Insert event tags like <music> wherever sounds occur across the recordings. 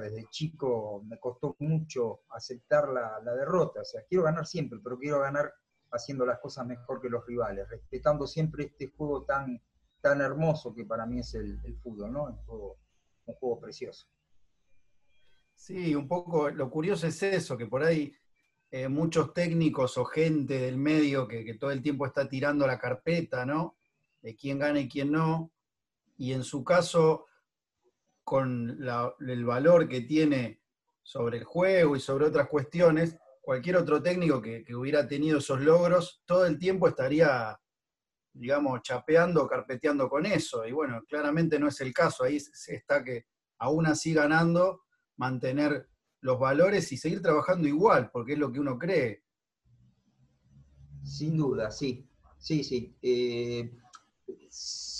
Desde chico me costó mucho aceptar la, derrota. O sea, quiero ganar siempre, pero quiero ganar haciendo las cosas mejor que los rivales, respetando siempre este juego tan, tan hermoso que para mí es el, fútbol, ¿no? Un juego, precioso. Sí, un poco lo curioso es eso, que por ahí eh, muchos técnicos o gente del medio que, todo el tiempo está tirando la carpeta, ¿no? De quién gana y quién no. Y en su caso, con el valor que tiene sobre el juego y sobre otras cuestiones, cualquier otro técnico que, hubiera tenido esos logros, todo el tiempo estaría, digamos, chapeando, carpeteando con eso. Y bueno, claramente no es el caso. Ahí está que aún así ganando, mantener los valores y seguir trabajando igual, porque es lo que uno cree. Sin duda, sí, sí, sí. Eh,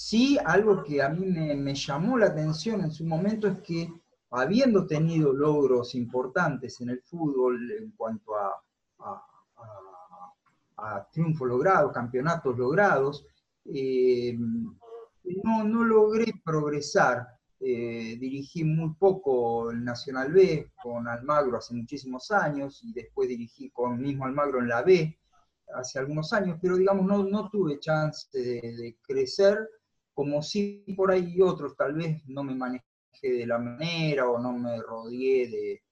sí, algo que a mí me, llamó la atención en su momento es que habiendo tenido logros importantes en el fútbol en cuanto a, a, triunfos logrados, campeonatos logrados, eh, no, no logré progresar. Eh, dirigí muy poco el Nacional B con Almagro hace muchísimos años y después dirigí con mismo Almagro en la B hace algunos años, pero digamos no, no tuve chance de, crecer como si por ahí otros tal vez no me manejé de la manera o no me rodeé de,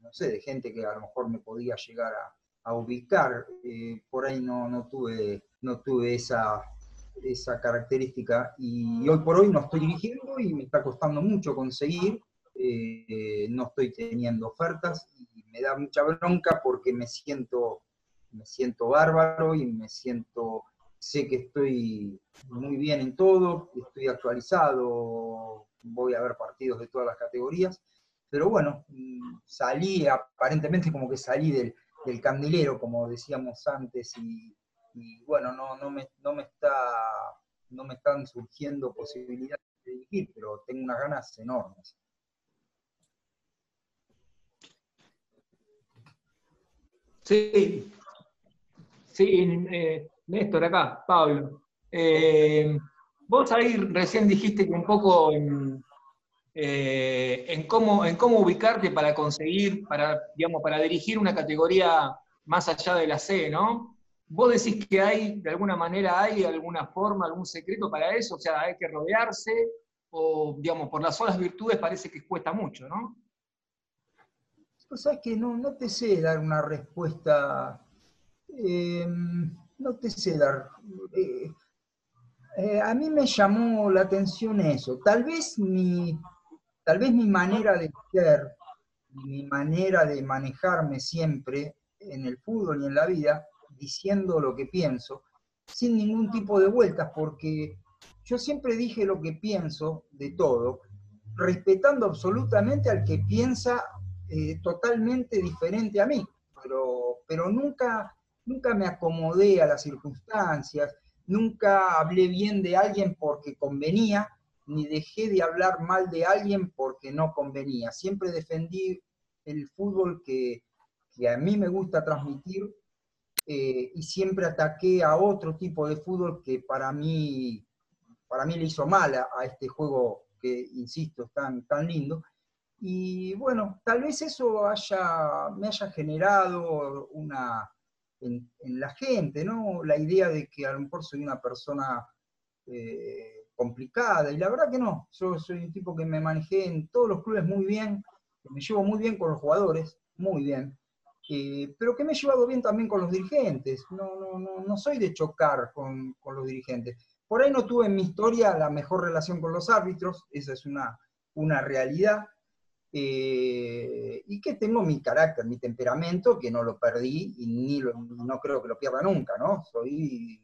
no sé, de gente que a lo mejor me podía llegar a, ubicar. Eh, por ahí no, no, tuve, no tuve esa, esa característica y hoy por hoy no estoy dirigiendo y me está costando mucho conseguir, eh, no estoy teniendo ofertas y me da mucha bronca porque me siento, me siento bárbaro y me siento, sé que estoy muy bien en todo, estoy actualizado, voy a ver partidos de todas las categorías, pero bueno, salí aparentemente como que salí del, del candilero, como decíamos antes, y y bueno, no, no, me, no, me está, no me están surgiendo posibilidades de dirigir, pero tengo unas ganas enormes. Sí, sí, eh, Néstor, acá, Pablo. Eh, vos ahí recién dijiste que un poco en, eh, en, cómo, en cómo ubicarte para conseguir, para, digamos, para dirigir una categoría más allá de la C, ¿no? ¿Vos decís que hay, de alguna manera, hay alguna forma, algún secreto para eso? O sea, hay que rodearse, o, digamos, por las solas virtudes parece que cuesta mucho, ¿no? Pues sabes que no, no te sé dar una respuesta, em, no te sé dar. A mí me llamó la atención eso. Tal vez mi, tal vez mi manera de ser, mi manera de manejarme siempre en el fútbol y en la vida, diciendo lo que pienso, sin ningún tipo de vueltas, porque yo siempre dije lo que pienso de todo, respetando absolutamente al que piensa eh, totalmente diferente a mí, pero, pero nunca, nunca me acomodé a las circunstancias, nunca hablé bien de alguien porque convenía, ni dejé de hablar mal de alguien porque no convenía. Siempre defendí el fútbol que, a mí me gusta transmitir eh, y siempre ataqué a otro tipo de fútbol que para mí, para mí le hizo mal a, este juego que, insisto, es tan, tan lindo. Y bueno, tal vez eso haya, me haya generado una, en, la gente, ¿no? La idea de que a lo mejor soy una persona eh, complicada, y la verdad que no, yo soy un tipo que me manejé en todos los clubes muy bien, que me llevo muy bien con los jugadores, muy bien, eh, pero que me he llevado bien también con los dirigentes. No, no, no, no soy de chocar con, con, los dirigentes. Por ahí no tuve en mi historia la mejor relación con los árbitros, esa es una, una realidad. Eh, y que tengo mi carácter, mi temperamento, que no lo perdí y ni no creo que lo pierda nunca, ¿no? Soy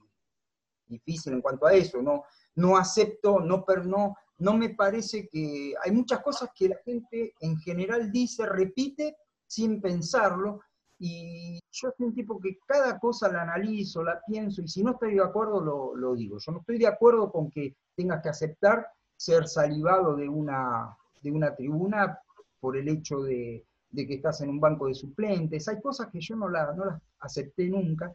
difícil en cuanto a eso, no, no acepto, no, no, no me parece que hay muchas cosas que la gente en general dice, repite sin pensarlo, y yo soy un tipo que cada cosa la analizo, la pienso, y si no estoy de acuerdo, lo, digo. Yo no estoy de acuerdo con que tengas que aceptar ser salivado de una, de una tribuna por el hecho de, que estás en un banco de suplentes. Hay cosas que yo no, la, no las acepté nunca.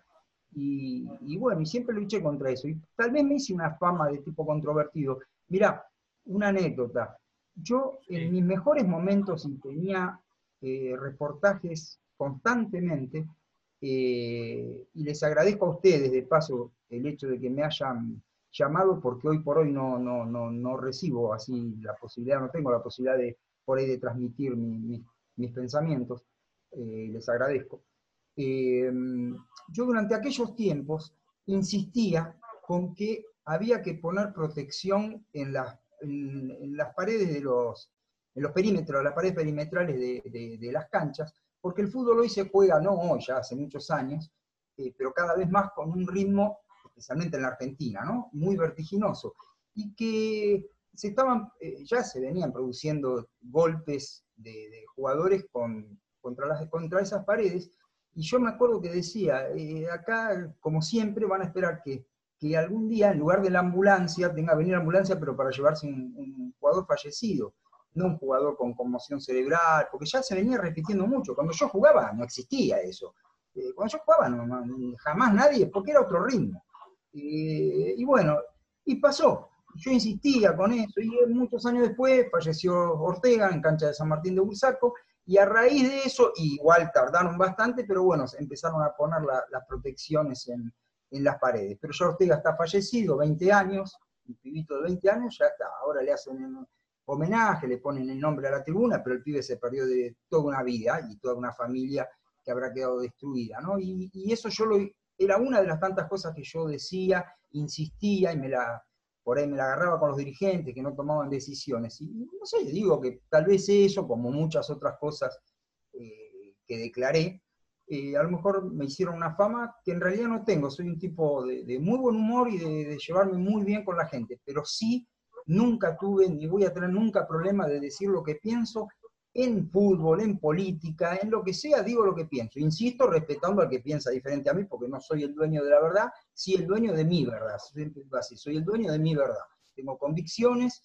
Y, y, bueno, y siempre luché contra eso. Y tal vez me hice una fama de tipo controvertido. Mira, una anécdota. yo en mis mejores momentos y tenía eh, reportajes constantemente, eh, y les agradezco a ustedes de paso el hecho de que me hayan llamado, porque hoy por hoy no, no, no, no recibo así la posibilidad, no tengo la posibilidad de por ahí de transmitir mis pensamientos, eh, les agradezco. yo durante aquellos tiempos insistía con que había que poner protección en las, en, las paredes de los, en los perímetros, las paredes perimetrales de, de, las canchas, porque el fútbol hoy se juega, no hoy, ya hace muchos años, eh, pero cada vez más con un ritmo, especialmente en la Argentina, ¿no? muy vertiginoso, y que se estaban, eh, ya se venían produciendo golpes de, jugadores con, contra, las, contra esas paredes, y yo me acuerdo que decía, eh, acá, como siempre, van a esperar que que algún día, en lugar de la ambulancia, tenga que venir la ambulancia, pero para llevarse un, jugador fallecido, no un jugador con conmoción cerebral, porque ya se venía repitiendo mucho. Cuando yo jugaba no existía eso. Eh, cuando yo jugaba jamás nadie, porque era otro ritmo. Y bueno, y pasó. Yo insistía con eso, y muchos años después falleció Ortega en cancha de San Martín de Bursaco, y a raíz de eso, igual tardaron bastante, pero bueno, empezaron a poner las protecciones en, las paredes. Pero ya Ortega está fallecido, 20 años, un pibito de 20 años, ya está. Ahora le hacen un homenaje, le ponen el nombre a la tribuna, pero el pibe se perdió de toda una vida y toda una familia que habrá quedado destruida, ¿no? Y, eso yo lo, era una de las tantas cosas que yo decía, insistía y me la, por ahí me la agarraba con los dirigentes que no tomaban decisiones. Y no sé, digo que tal vez eso, como muchas otras cosas eh, que declaré, eh, a lo mejor me hicieron una fama que en realidad no tengo. Soy un tipo de, muy buen humor y de, llevarme muy bien con la gente, pero sí nunca tuve ni voy a tener nunca problema de decir lo que pienso en fútbol, en política, en lo que sea, digo lo que pienso. Insisto, respetando al que piensa diferente a mí, porque no soy el dueño de la verdad, sí el dueño de mi verdad. Así, soy el dueño de mi verdad. Tengo convicciones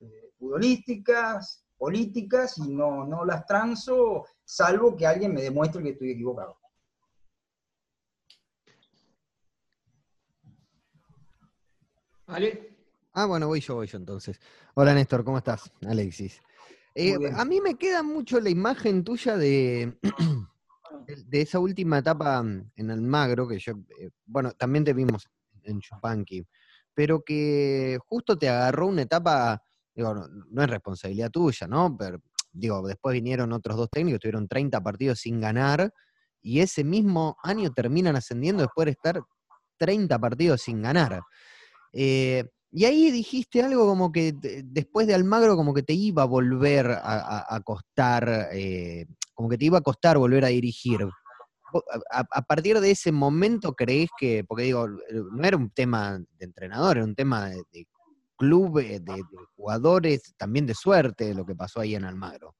eh, futbolísticas, políticas y no, no las transo, salvo que alguien me demuestre que estoy equivocado. ¿Vale? Ah, bueno, voy yo, voy yo entonces. Hola Néstor, ¿cómo estás? Alexis. Eh, a mí me queda mucho la imagen tuya de, <clears throat> de esa última etapa en Almagro, que yo, eh, bueno, también te vimos en Chupanqui, pero que justo te agarró una etapa digo, no, es responsabilidad tuya, ¿no? Pero digo, después vinieron otros dos técnicos, tuvieron 30 partidos sin ganar, y ese mismo año terminan ascendiendo después de estar 30 partidos sin ganar. Eh, y ahí dijiste algo como que después de Almagro como que te iba a volver a, costar, eh, como que te iba a costar volver a dirigir. A, partir de ese momento crees que, porque digo, no era un tema de entrenador, era un tema de club de, jugadores, también de suerte, lo que pasó ahí en Almagro.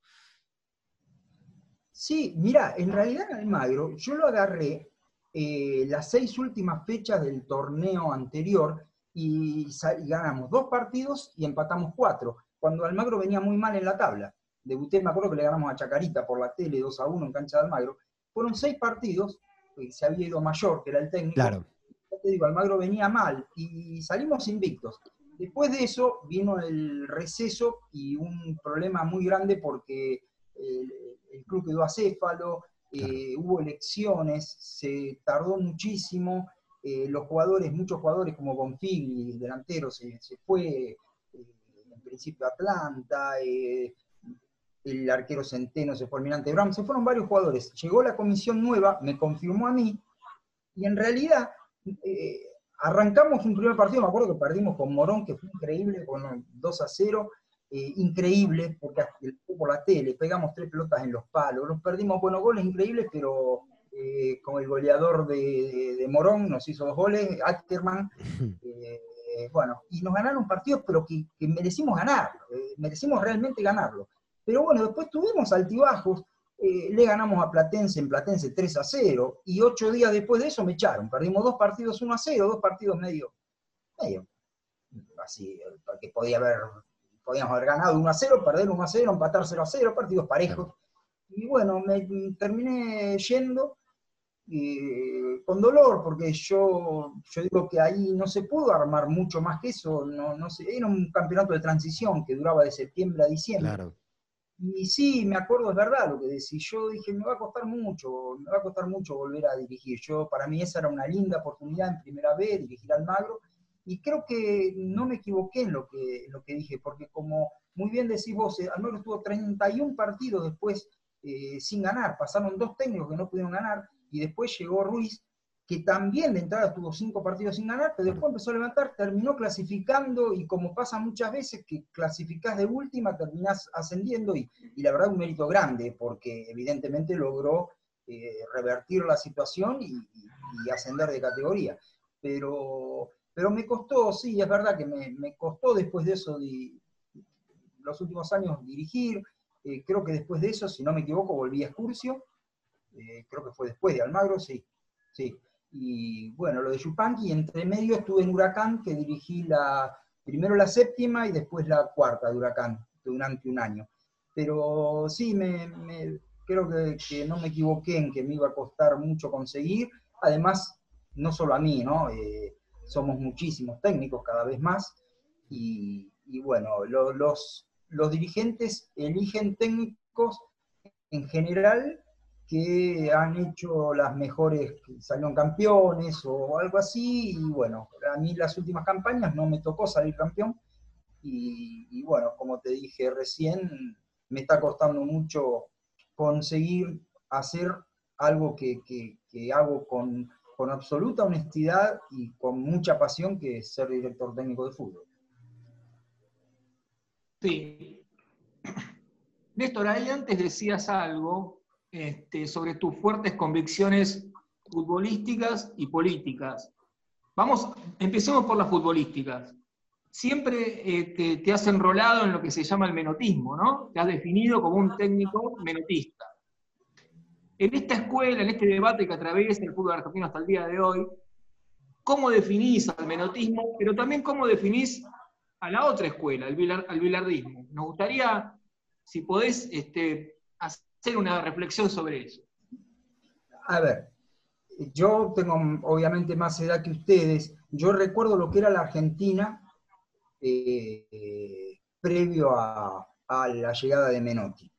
Sí, mira, en realidad en Almagro yo lo agarré eh, las seis últimas fechas del torneo anterior y, ganamos dos partidos y empatamos cuatro, cuando Almagro venía muy mal en la tabla. Debuté, me acuerdo que le ganamos a Chacarita por la tele 2 a 1 en cancha de Almagro. Fueron seis partidos, eh, se había ido Mayor, que era el técnico. Claro. Ya te digo, Almagro venía mal y salimos invictos. Después de eso vino el receso y un problema muy grande porque el, club quedó acéfalo, eh, hubo elecciones, se tardó muchísimo, eh, los jugadores, muchos jugadores como Bonfigli, delantero, se, se fue eh, en principio Atlanta, el arquero Centeno se fue al Mirante Brown, se fueron varios jugadores. Llegó la comisión nueva, me confirmó a mí, y en realidad Arrancamos un primer partido, me acuerdo que perdimos con Morón, que fue increíble, con 2 a 0, eh, increíble, porque por la tele, pegamos tres pelotas en los palos, nos perdimos, buenos goles increíbles, pero eh, con el goleador de, Morón nos hizo dos goles, Ackerman, <laughs> eh, bueno, y nos ganaron partidos, pero que, que merecimos ganarlo, merecimos realmente ganarlo. Pero bueno, después tuvimos altibajos, eh, le ganamos a Platense en Platense 3 a 0, y ocho días después de eso me echaron. Perdimos dos partidos 1 a 0, dos partidos medio, medio, así, porque podía haber, podíamos haber ganado 1 a 0, perder 1 a 0, empatar 0 a 0, partidos parejos. Y bueno, me terminé yendo, con dolor, porque yo, yo digo que ahí no se pudo armar mucho más que eso, no, no era un campeonato de transición que duraba de septiembre a diciembre. Claro. Y sí, me acuerdo, es verdad lo que decís. Yo dije, me va a costar mucho, me va a costar mucho volver a dirigir. Yo, para mí esa era una linda oportunidad en primera vez, dirigir al Magro. Y creo que no me equivoqué en lo que, lo que dije, porque como muy bien decís vos, eh, Almagro estuvo 31 partidos después eh, sin ganar. Pasaron dos técnicos que no pudieron ganar y después llegó Ruiz que también de entrada tuvo cinco partidos sin ganar, pero después empezó a levantar, terminó clasificando y como pasa muchas veces que clasificás de última, terminás ascendiendo y, la verdad un mérito grande porque evidentemente logró eh, revertir la situación y, ascender de categoría. Pero, pero me costó, sí, es verdad que me, costó después de eso, los últimos años dirigir, eh, creo que después de eso, si no me equivoco, volví a Excursio, eh, creo que fue después de Almagro, sí, sí y bueno, lo de Yupanqui, y entre medio estuve en Huracán, que dirigí la, primero la séptima y después la cuarta de Huracán, durante un año. Pero sí, me, creo que, no me equivoqué en que me iba a costar mucho conseguir. Además, no solo a mí, ¿no? Eh, somos muchísimos técnicos cada vez más. Y, bueno, los, los dirigentes eligen técnicos en general que han hecho las mejores, salieron campeones o algo así, y bueno, a mí las últimas campañas no me tocó salir campeón, y, bueno, como te dije recién, me está costando mucho conseguir hacer algo que, hago con, con absoluta honestidad y con mucha pasión, que es ser director técnico de fútbol. Sí. Néstor, ahí antes decías algo este, sobre tus fuertes convicciones futbolísticas y políticas. Vamos, empecemos por las futbolísticas. Siempre eh, te, has enrolado en lo que se llama el menotismo, ¿no? Te has definido como un técnico menotista. En esta escuela, en este debate que atraviesa el fútbol argentino hasta el día de hoy, ¿cómo definís al menotismo, pero también cómo definís a la otra escuela, al, al bilardismo? Nos gustaría, si podés, este, hacer una reflexión sobre eso. A ver, yo tengo obviamente más edad que ustedes. Yo recuerdo lo que era la Argentina eh, previo a, la llegada de Menotti.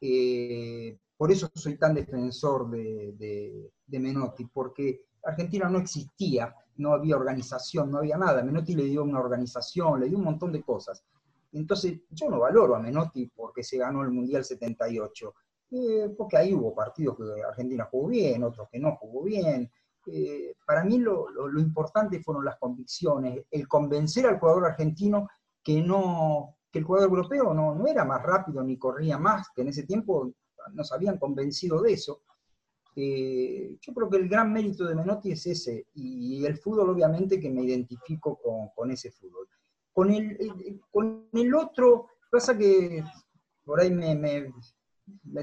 Eh, por eso soy tan defensor de, Menotti, porque Argentina no existía, no había organización, no había nada. Menotti le dio una organización, le dio un montón de cosas. Entonces, yo no valoro a Menotti porque se ganó el Mundial 78. Eh, porque ahí hubo partidos que Argentina jugó bien, otros que no jugó bien. Eh, para mí lo, importante fueron las convicciones, el convencer al jugador argentino que, no, que el jugador europeo no, no era más rápido ni corría más, que en ese tiempo nos habían convencido de eso. Eh, yo creo que el gran mérito de Menotti es ese, y el fútbol obviamente que me identifico con, ese fútbol. Con el, con el otro, pasa que por ahí me, me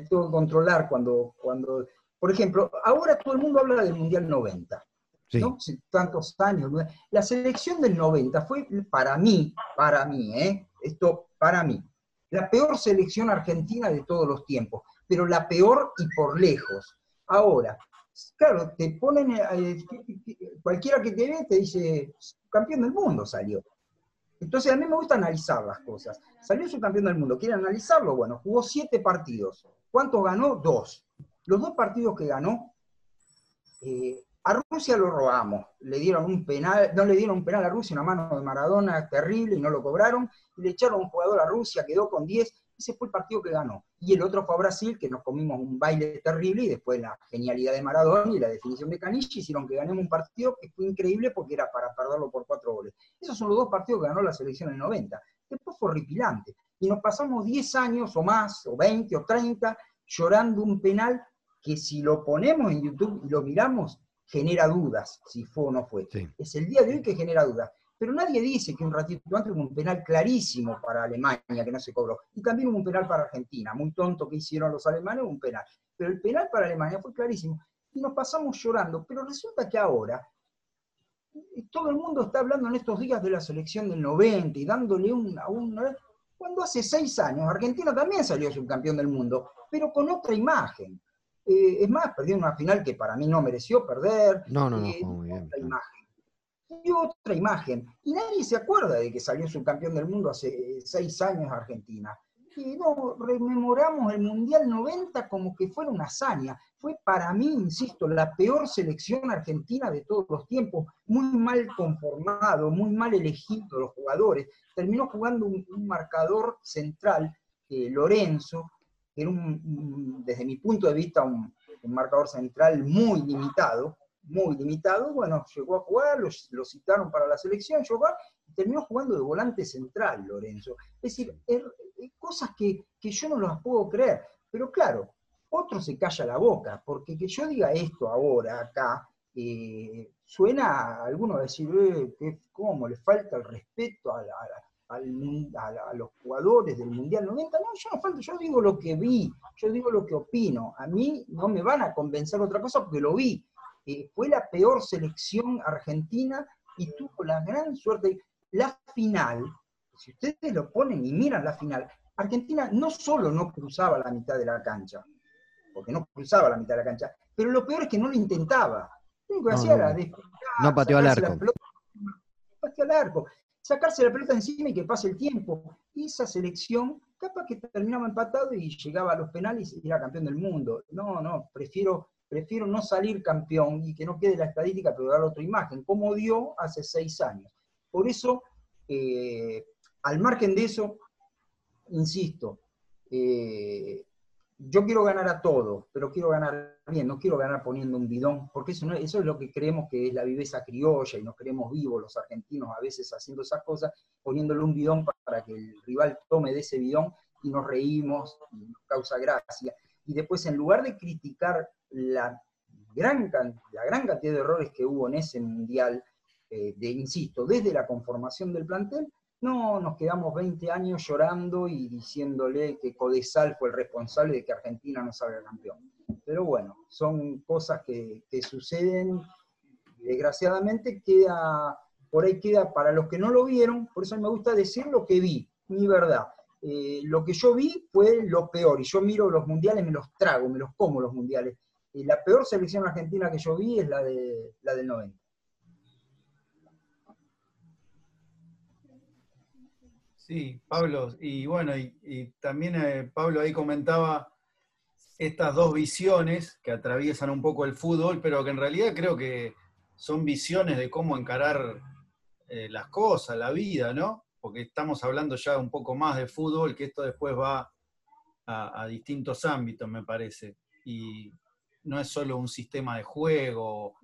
tengo que controlar cuando, cuando, por ejemplo, ahora todo el mundo habla del Mundial 90, ¿no? Tantos años. La selección del 90 fue para mí, para mí, ¿eh? Esto para mí, la peor selección argentina de todos los tiempos, pero la peor y por lejos. Ahora, claro, te ponen, eh, cualquiera que te ve te dice, campeón del mundo salió. Entonces a mí me gusta analizar las cosas. Salió su campeón del mundo, ¿quiere analizarlo? Bueno, jugó siete partidos. ¿Cuántos ganó? Dos. Los dos partidos que ganó, eh, a Rusia lo robamos. Le dieron un penal, no le dieron un penal a Rusia, una mano de Maradona terrible y no lo cobraron. Y le echaron un jugador a Rusia, quedó con 10 ese fue el partido que ganó. Y el otro fue a Brasil, que nos comimos un baile terrible y después la genialidad de Maradona y la definición de Caniche hicieron que ganemos un partido que fue increíble porque era para perderlo por cuatro goles. Esos son los dos partidos que ganó la selección en el 90. Después fue horripilante. Y nos pasamos 10 años o más, o 20 o 30, llorando un penal que si lo ponemos en YouTube y lo miramos, genera dudas si fue o no fue. Es el día de hoy que genera dudas. Pero nadie dice que un ratito antes hubo un penal clarísimo para Alemania que no se cobró. Y también hubo un penal para Argentina. Muy tonto que hicieron los alemanes, un penal. Pero el penal para Alemania fue clarísimo. Y nos pasamos llorando. Pero resulta que ahora todo el mundo está hablando en estos días de la selección del 90 y dándole un, a un... Cuando hace seis años Argentina también salió subcampeón del mundo, pero con otra imagen. es más, perdió una final que para mí no mereció perder. No, no, no, muy bien. imagen y otra imagen. Y nadie se acuerda de que salió subcampeón del mundo hace seis años Argentina. Y no, rememoramos el Mundial 90 como que fuera una hazaña. Fue para mí, insisto, la peor selección argentina de todos los tiempos. Muy mal conformado, muy mal elegido los jugadores. Terminó jugando un, marcador central, eh, Lorenzo, que era desde mi punto de vista un marcador central muy limitado, muy limitado, bueno, llegó a jugar, lo, citaron para la selección, llegó y terminó jugando de volante central, Lorenzo. Es decir, er, cosas que, yo no las puedo creer, pero claro, otro se calla la boca, porque que yo diga esto ahora, acá, eh, suena a alguno a decir, eh, ¿cómo? Le falta el respeto a, a, los jugadores del Mundial 90. No, yo no falta, yo digo lo que vi, yo digo lo que opino. A mí no me van a convencer otra cosa porque lo vi. Eh, fue la peor selección argentina y tuvo la gran suerte. La final, si ustedes lo ponen y miran la final, Argentina no solo no cruzaba la mitad de la cancha, porque no cruzaba la mitad de la cancha, pero lo peor es que no lo intentaba. Lo único que hacía era no pateó al arco. pateó al arco. Sacarse la pelota encima y que pase el tiempo. Y esa selección, capaz que terminaba empatado y llegaba a los penales y era campeón del mundo. No, no, prefiero prefiero no salir campeón y que no quede la estadística, pero dar otra imagen, como dio hace seis años. Por eso, eh, al margen de eso, insisto, eh, yo quiero ganar a todos, pero quiero ganar bien, no quiero ganar poniendo un bidón, porque eso, eso es lo que creemos que es la viveza criolla y nos creemos vivos los argentinos a veces haciendo esas cosas, poniéndole un bidón para que el rival tome de ese bidón y nos reímos, y nos causa gracia. Y después, en lugar de criticar la gran, la gran cantidad de errores que hubo en ese mundial, eh, de, insisto, desde la conformación del plantel, no nos quedamos 20 años llorando y diciéndole que Codesal fue el responsable de que Argentina no salga campeón. Pero bueno, son cosas que, suceden, desgraciadamente queda, por ahí queda para los que no lo vieron, por eso me gusta decir lo que vi, mi verdad. Eh, lo que yo vi fue lo peor, y yo miro los mundiales, me los trago, me los como los mundiales. Y la peor selección argentina que yo vi es la, de, la del 90. Sí, Pablo, y bueno, y, también eh, Pablo ahí comentaba estas dos visiones que atraviesan un poco el fútbol, pero que en realidad creo que son visiones de cómo encarar eh, las cosas, la vida, ¿no? Porque estamos hablando ya un poco más de fútbol, que esto después va a, a distintos ámbitos, me parece. Y, no es solo un sistema de juego,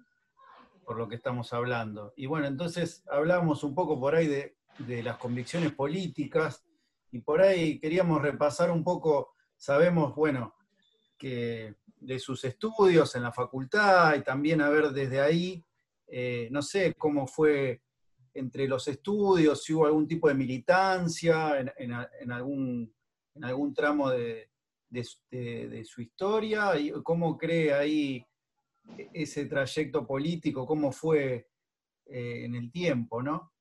por lo que estamos hablando. Y bueno, entonces hablamos un poco por ahí de, las convicciones políticas y por ahí queríamos repasar un poco, sabemos, bueno, que de sus estudios en la facultad y también a ver desde ahí, eh, no sé cómo fue entre los estudios, si hubo algún tipo de militancia en algún, en algún tramo de, de, su historia y cómo cree ahí ese trayecto político, cómo fue eh, en el tiempo, ¿no?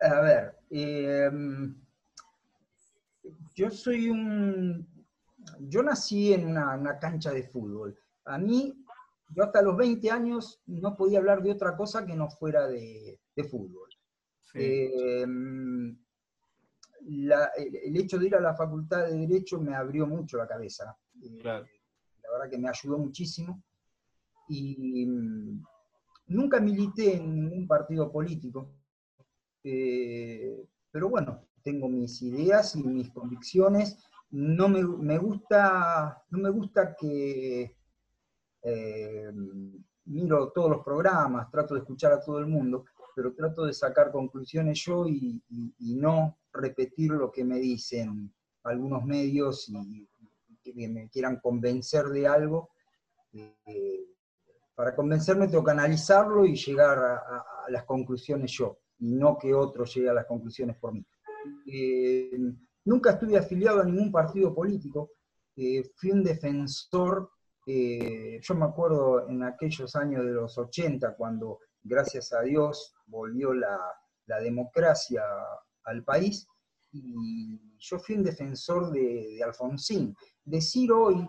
A ver, em, yo soy un... Yo nací en una, cancha de fútbol. A mí, yo hasta los 20 años no podía hablar de otra cosa que no fuera de, fútbol. El, hecho de ir a la facultad de Derecho me abrió mucho la cabeza. Eh, la verdad que me ayudó muchísimo. Y mm, nunca milité en ningún partido político. Eh, pero bueno, tengo mis ideas y mis convicciones. No me, gusta, no me gusta que eh, miro todos los programas, trato de escuchar a todo el mundo, pero trato de sacar conclusiones yo y no repetir lo que me dicen algunos medios y, que me quieran convencer de algo. Eh, para convencerme tengo que analizarlo y llegar a, las conclusiones yo, y no que otro llegue a las conclusiones por mí. Eh, nunca estuve afiliado a ningún partido político, eh, fui un defensor, yo me acuerdo en aquellos años de los 80, cuando gracias a Dios volvió la, democracia al país y yo fui un defensor de, Alfonsín. Decir hoy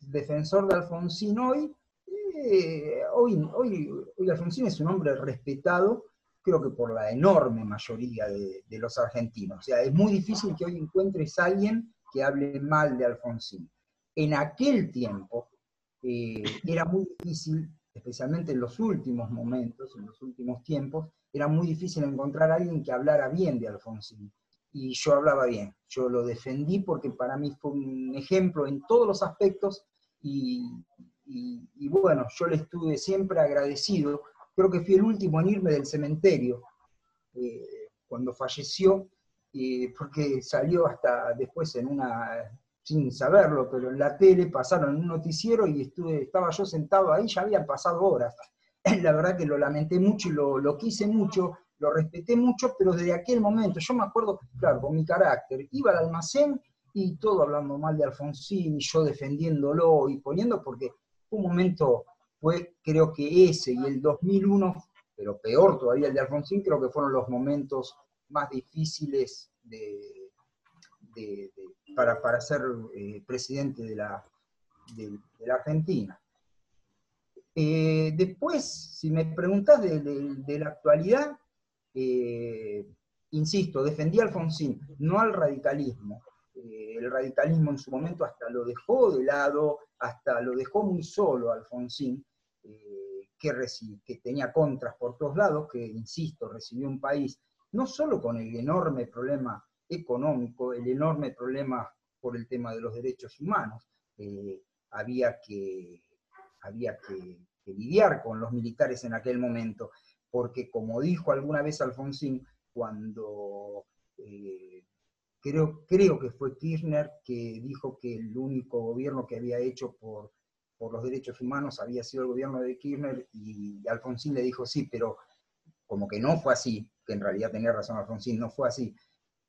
defensor de Alfonsín hoy, hoy, hoy, hoy Alfonsín es un hombre respetado, creo que por la enorme mayoría de, los argentinos. O sea, es muy difícil que hoy encuentres a alguien que hable mal de Alfonsín. En aquel tiempo eh, era muy difícil, especialmente en los últimos momentos, en los últimos tiempos, era muy difícil encontrar a alguien que hablara bien de Alfonsín. Y yo hablaba bien, yo lo defendí porque para mí fue un ejemplo en todos los aspectos y, bueno, yo le estuve siempre agradecido creo que fui el último en irme del cementerio eh, cuando falleció, porque salió hasta después en una, sin saberlo, pero en la tele pasaron un noticiero y estaba yo sentado ahí, ya habían pasado horas. <laughs> La verdad que lo lamenté mucho y lo, quise mucho, lo respeté mucho, pero desde aquel momento, yo me acuerdo, claro, con mi carácter, iba al almacén y todo hablando mal de Alfonsín y yo defendiéndolo y poniendo, porque un momento fue creo que ese y el 2001, pero peor todavía el de Alfonsín, creo que fueron los momentos más difíciles para, ser eh, presidente de la, de, Argentina. Eh, después, si me preguntas de, la actualidad, eh, insisto, defendí a Alfonsín, no al radicalismo. el radicalismo en su momento hasta lo dejó de lado, hasta lo dejó muy solo Alfonsín, que, que tenía contras por todos lados, que, insisto, recibió un país no solo con el enorme problema económico, el enorme problema por el tema de los derechos humanos, eh, había, que, había que, lidiar con los militares en aquel momento, porque como dijo alguna vez Alfonsín, cuando eh, creo, creo que fue Kirchner que dijo que el único gobierno que había hecho por por los derechos humanos había sido el gobierno de Kirchner y Alfonsín le dijo sí, pero como que no fue así, que en realidad tenía razón Alfonsín, no fue así,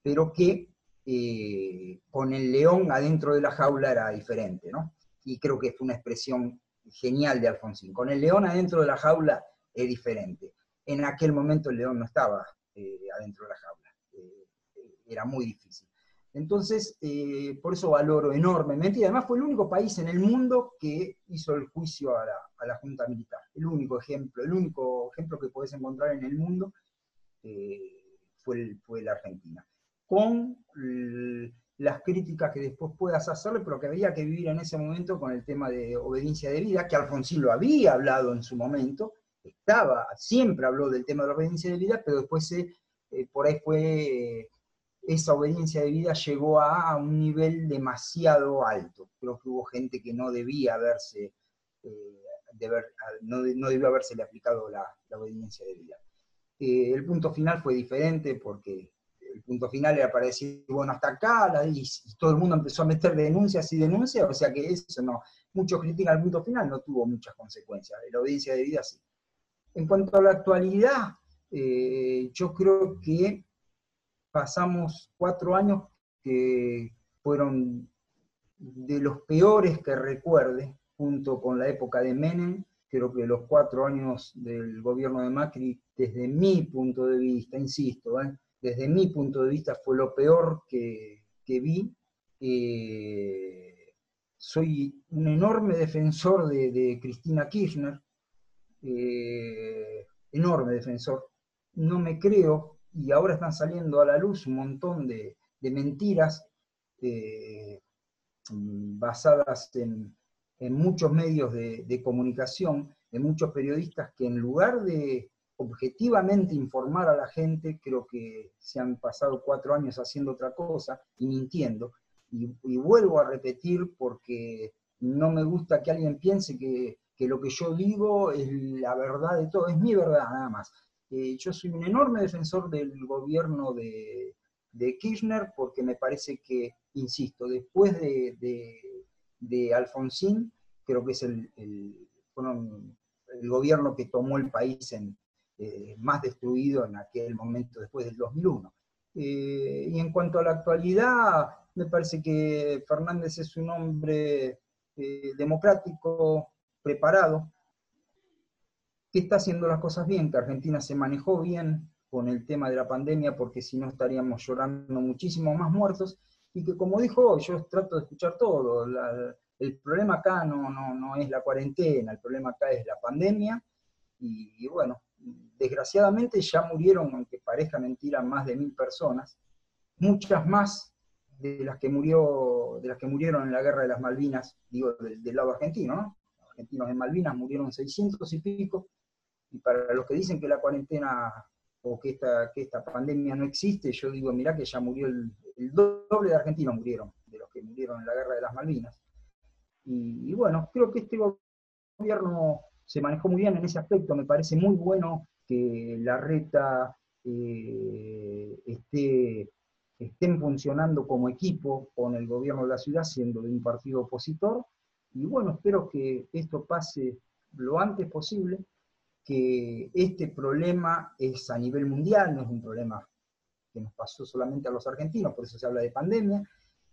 pero que eh, con el león adentro de la jaula era diferente, ¿no? Y creo que fue una expresión genial de Alfonsín. Con el león adentro de la jaula es diferente. En aquel momento el león no estaba eh, adentro de la jaula, eh, era muy difícil. Entonces, por eso valoro enormemente, y además fue el único país en el mundo que hizo el juicio a la, Junta Militar. El único ejemplo, el único ejemplo que podés encontrar en el mundo fue, fue la Argentina. Con las críticas que después puedas hacerle, pero que había que vivir en ese momento con el tema de obediencia de vida, que Alfonsín lo había hablado en su momento, estaba, siempre habló del tema de la obediencia de vida, pero después eh, por ahí fue esa obediencia de vida llegó a, un nivel demasiado alto. Creo que hubo gente que no debía haberse, eh, no, debió haberse aplicado la, obediencia de vida. Eh, el punto final fue diferente porque el punto final era para decir, bueno, hasta acá, y, todo el mundo empezó a meter denuncias y denuncias, o sea que eso no, muchos critican el punto final, no tuvo muchas consecuencias, la obediencia de vida sí. En cuanto a la actualidad, eh, yo creo que pasamos cuatro años que fueron de los peores que recuerde, junto con la época de Menem, creo que los cuatro años del gobierno de Macri, desde mi punto de vista, insisto, ¿eh? Desde mi punto de vista fue lo peor que, vi. Eh, soy un enorme defensor de, Cristina Kirchner, eh, enorme defensor. No me creo y ahora están saliendo a la luz un montón de, mentiras eh, basadas en, muchos medios de, comunicación, de muchos periodistas que en lugar de objetivamente informar a la gente, creo que se han pasado cuatro años haciendo otra cosa y mintiendo. Y, vuelvo a repetir porque no me gusta que alguien piense que, que lo que yo digo es la verdad de todo, es mi verdad nada más. Eh, yo soy un enorme defensor del gobierno de, Kirchner porque me parece que, insisto, después de, Alfonsín, creo que es el, el, gobierno que tomó el país en, eh, más destruido en aquel momento después del 2001. Eh, y en cuanto a la actualidad, me parece que Fernández es un hombre democrático, preparado, que está haciendo las cosas bien, que Argentina se manejó bien con el tema de la pandemia, porque si no estaríamos llorando muchísimo más muertos, y que como dijo yo trato de escuchar todo, el problema acá no, no, no es la cuarentena, el problema acá es la pandemia, y, bueno, desgraciadamente ya murieron, aunque parezca mentira, más de mil personas, muchas más de las que murió, de las que murieron en la guerra de las Malvinas, digo, del, lado argentino, ¿no? Los argentinos en Malvinas murieron 600 y pico, y para los que dicen que la cuarentena o que esta, que esta pandemia no existe, yo digo, mirá que ya murió el, doble de argentinos murieron, de los que murieron en la guerra de las Malvinas. Y, bueno, creo que este gobierno se manejó muy bien en ese aspecto, me parece muy bueno que la reta eh, esté, estén funcionando como equipo con el gobierno de la ciudad, siendo de un partido opositor, y bueno, espero que esto pase lo antes posible que este problema es a nivel mundial, no es un problema que nos pasó solamente a los argentinos, por eso se habla de pandemia,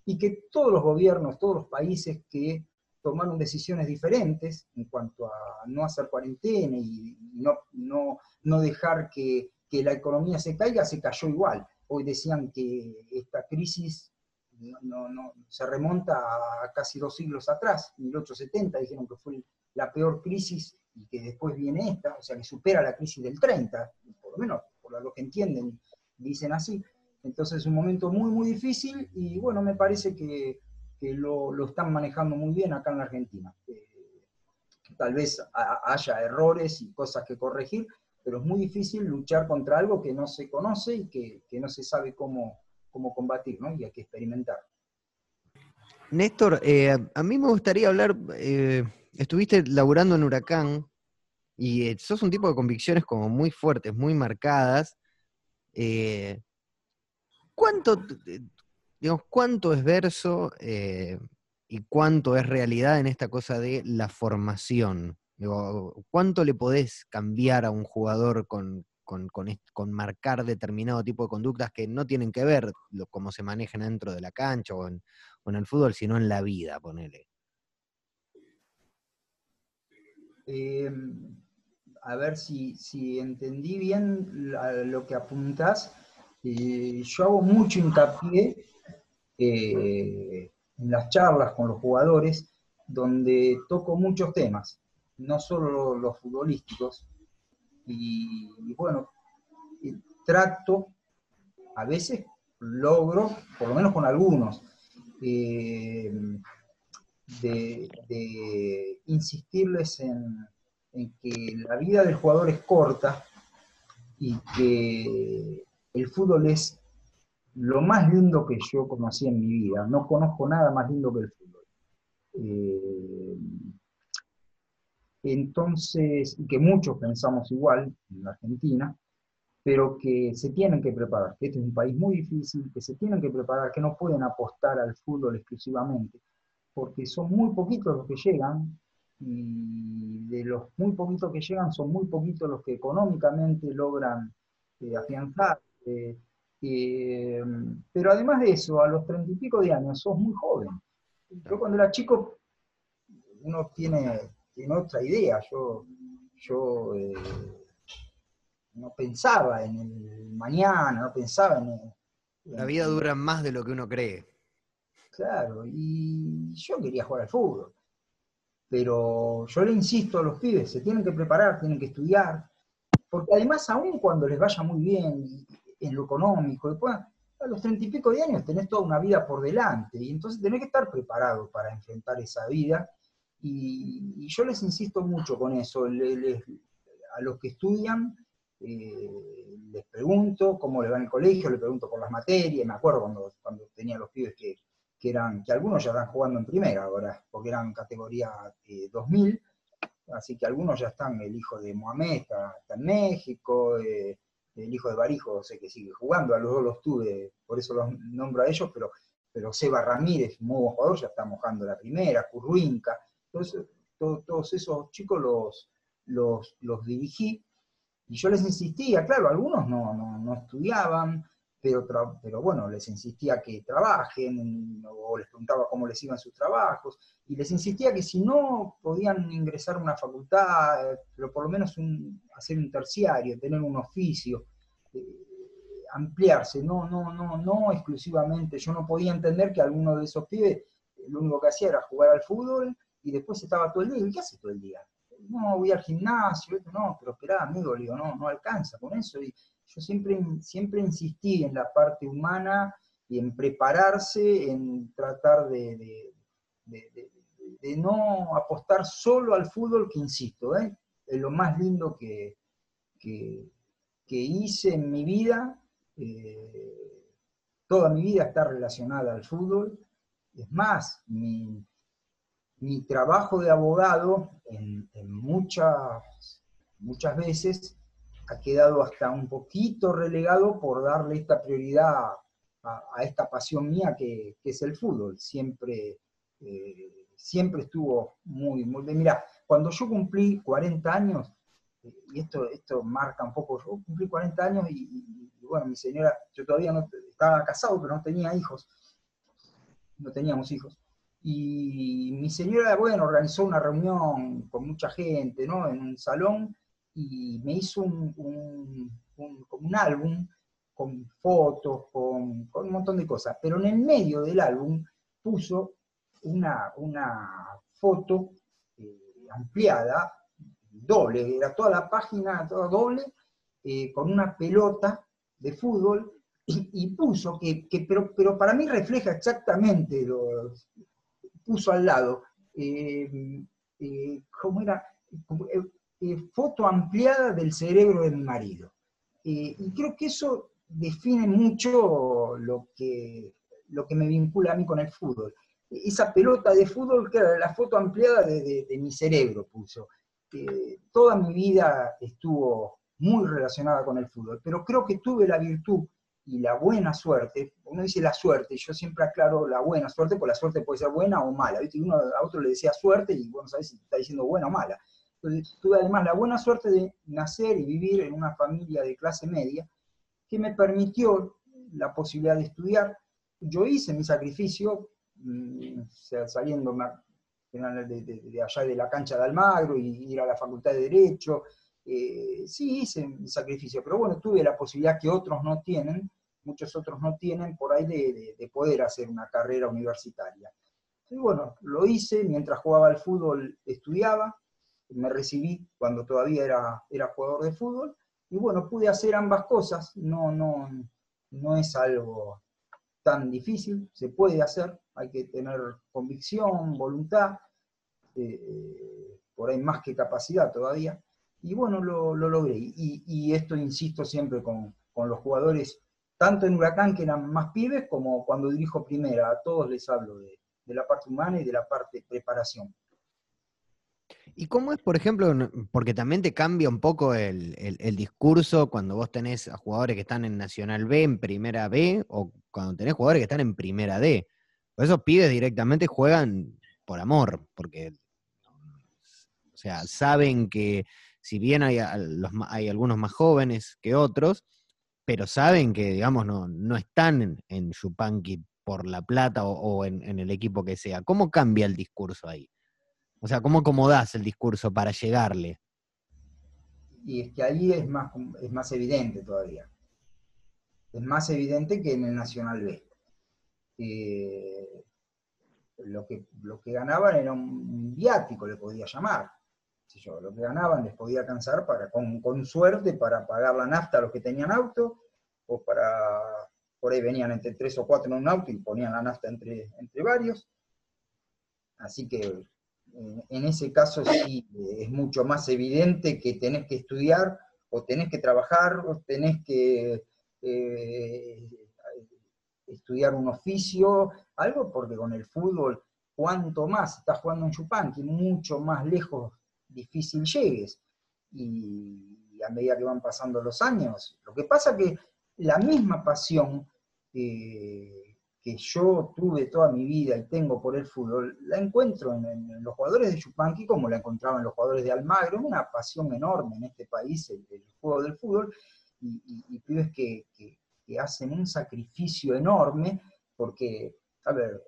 y que todos los gobiernos, todos los países que tomaron decisiones diferentes en cuanto a no hacer cuarentena y no, no, no dejar que, que, la economía se caiga, se cayó igual. Hoy decían que esta crisis no, no, se remonta a casi dos siglos atrás, 1870, dijeron que fue la peor crisis y que después viene esta, o sea, que supera la crisis del 30, por lo menos por lo que entienden, dicen así. Entonces es un momento muy, muy difícil y bueno, me parece que, lo, están manejando muy bien acá en la Argentina. tal vez haya errores y cosas que corregir, pero es muy difícil luchar contra algo que no se conoce y que, no se sabe cómo, cómo combatir, ¿no? Y hay que experimentar. Néstor, eh, a mí me gustaría hablar... Eh, estuviste laburando en Huracán y eh, sos un tipo de convicciones como muy fuertes, muy marcadas. Eh, ¿Cuánto, digamos, cuánto es verso eh, y cuánto es realidad en esta cosa de la formación? ¿Cuánto le podés cambiar a un jugador con, con, marcar determinado tipo de conductas que no tienen que ver lo, cómo se manejan dentro de la cancha o en, el fútbol, sino en la vida, ponele? Eh, a ver si, entendí bien lo que apuntas. Eh, yo hago mucho hincapié eh, en las charlas con los jugadores, donde toco muchos temas, no solo los futbolísticos. Y, bueno, trato, a veces logro, por lo menos con algunos, de, insistirles en, que la vida del jugador es corta y que el fútbol es lo más lindo que yo conocí en mi vida. No conozco nada más lindo que el fútbol. Eh, entonces, que muchos pensamos igual en Argentina, pero que se tienen que preparar, que este es un país muy difícil, que se tienen que preparar, que no pueden apostar al fútbol exclusivamente, porque son muy poquitos los que llegan, y de los muy poquitos que llegan son muy poquitos los que económicamente logran eh, afianzar. Eh, eh, pero además de eso, a los treinta y pico de años sos muy joven. Yo cuando era chico, uno tiene, otra idea. Yo, yo no pensaba en el mañana, no pensaba en... La vida dura más de lo que uno cree. Claro, y yo quería jugar al fútbol. Pero yo le insisto a los pibes, se tienen que preparar, tienen que estudiar, porque además aún cuando les vaya muy bien en lo económico, después a los treinta y pico de años tenés toda una vida por delante, y entonces tenés que estar preparado para enfrentar esa vida. Y, yo les insisto mucho con eso, a los que estudian, eh, les pregunto cómo le va en el colegio, les pregunto por las materias, me acuerdo cuando, cuando tenía los pibes que, que, eran, que algunos ya están jugando en primera ahora, porque eran categoría 2000, eh, así que algunos ya están, el hijo de Mohamed está, en México, eh, el hijo de Barijo sé que sigue jugando, a los dos los tuve, por eso los nombro a ellos, pero, pero Seba Ramírez, muy buen jugador, ya está mojando la primera, Curruinca, entonces todos esos chicos los, los, los, dirigí, y yo les insistía, claro, algunos no, no, no estudiaban, pero, bueno, les insistía que trabajen, o les preguntaba cómo les iban sus trabajos, y les insistía que si no podían ingresar a una facultad, pero por lo menos hacer un terciario, tener un oficio, eh, ampliarse, no, no, no, no exclusivamente, yo no podía entender que alguno de esos pibes lo único que hacía era jugar al fútbol y después estaba todo el día. ¿Y qué hace todo el día? No, voy al gimnasio, no, pero esperá, amigo, digo, no, no alcanza con eso. Yo siempre, siempre insistí en la parte humana y en prepararse, en tratar de, no apostar solo al fútbol, que insisto, ¿eh? es lo más lindo que, que, hice en mi vida. Eh, toda mi vida está relacionada al fútbol. Es más, mi, trabajo de abogado en, muchas, muchas veces ha quedado hasta un poquito relegado por darle esta prioridad a, esta pasión mía que, es el fútbol. Siempre, eh, siempre estuvo muy, muy bien. Mira, cuando yo cumplí 40 años, y esto, esto marca un poco, yo cumplí 40 años y, bueno, mi señora, yo todavía no estaba casado, pero no tenía hijos, no teníamos hijos. Y mi señora, bueno, organizó una reunión con mucha gente, ¿no? En un salón y me hizo un, un álbum con fotos, con, un montón de cosas. Pero en el medio del álbum puso una, una foto eh, ampliada, doble, era toda la página, toda doble, eh, con una pelota de fútbol, y, puso que, pero, pero, para mí refleja exactamente lo puso al lado, eh, ¿cómo era? Foto ampliada del cerebro de mi marido. y creo que eso define mucho lo que, lo que me vincula a mí con el fútbol. Esa pelota de fútbol, que era la foto ampliada de, mi cerebro puso. toda mi vida estuvo muy relacionada con el fútbol, pero creo que tuve la virtud y la buena suerte, uno dice la suerte, yo siempre aclaro la buena suerte, porque la suerte puede ser buena o mala, ¿viste? uno a otro le decía suerte y bueno, sabes si está diciendo buena o mala. Tuve además la buena suerte de nacer y vivir en una familia de clase media, que me permitió la posibilidad de estudiar. Yo hice mi sacrificio, mm, saliendo de, allá de la cancha de Almagro y ir a la Facultad de Derecho. Eh, sí, hice mi sacrificio, pero bueno, tuve la posibilidad que otros no tienen, muchos otros no tienen por ahí de, poder hacer una carrera universitaria. Y bueno, lo hice, mientras jugaba al fútbol estudiaba, me recibí cuando todavía era, era jugador de fútbol, y bueno, pude hacer ambas cosas, no, no, no es algo tan difícil, se puede hacer, hay que tener convicción, voluntad, eh, por ahí más que capacidad todavía, y bueno, lo, logré. Y, esto insisto siempre con, los jugadores, tanto en Huracán que eran más pibes, como cuando dirijo primera, a todos les hablo de la parte humana y de la parte preparación. ¿Y cómo es, por ejemplo, porque también te cambia un poco el, discurso cuando vos tenés a jugadores que están en Nacional B, en Primera B, o cuando tenés jugadores que están en Primera D? Por esos pibes directamente juegan por amor, porque, o sea, saben que si bien hay, hay algunos más jóvenes que otros, pero saben que, digamos, no, no están en, en por la plata o, en, en el equipo que sea. ¿Cómo cambia el discurso ahí? O sea, ¿cómo acomodás el discurso para llegarle? Y es que ahí es más, es más evidente todavía. Es más evidente que en el Nacional B. Eh, lo, que, lo que ganaban era un viático, le podía llamar. Si yo, lo que ganaban les podía alcanzar para, con, suerte para pagar la nafta a los que tenían auto, o para, por ahí venían entre tres o cuatro en un auto y ponían la nafta entre, entre varios. Así que en ese caso sí es mucho más evidente que tenés que estudiar o tenés que trabajar o tenés que eh, estudiar un oficio, algo porque con el fútbol, cuanto más estás jugando en Chupanqui, mucho más lejos difícil llegues. Y a medida que van pasando los años, lo que pasa que la misma pasión eh, que yo tuve toda mi vida y tengo por el fútbol, la encuentro en, los jugadores de Chupanqui como la encontraba en los jugadores de Almagro, una pasión enorme en este país, el, juego del fútbol, y, pibes que, hacen un sacrificio enorme, porque, a ver,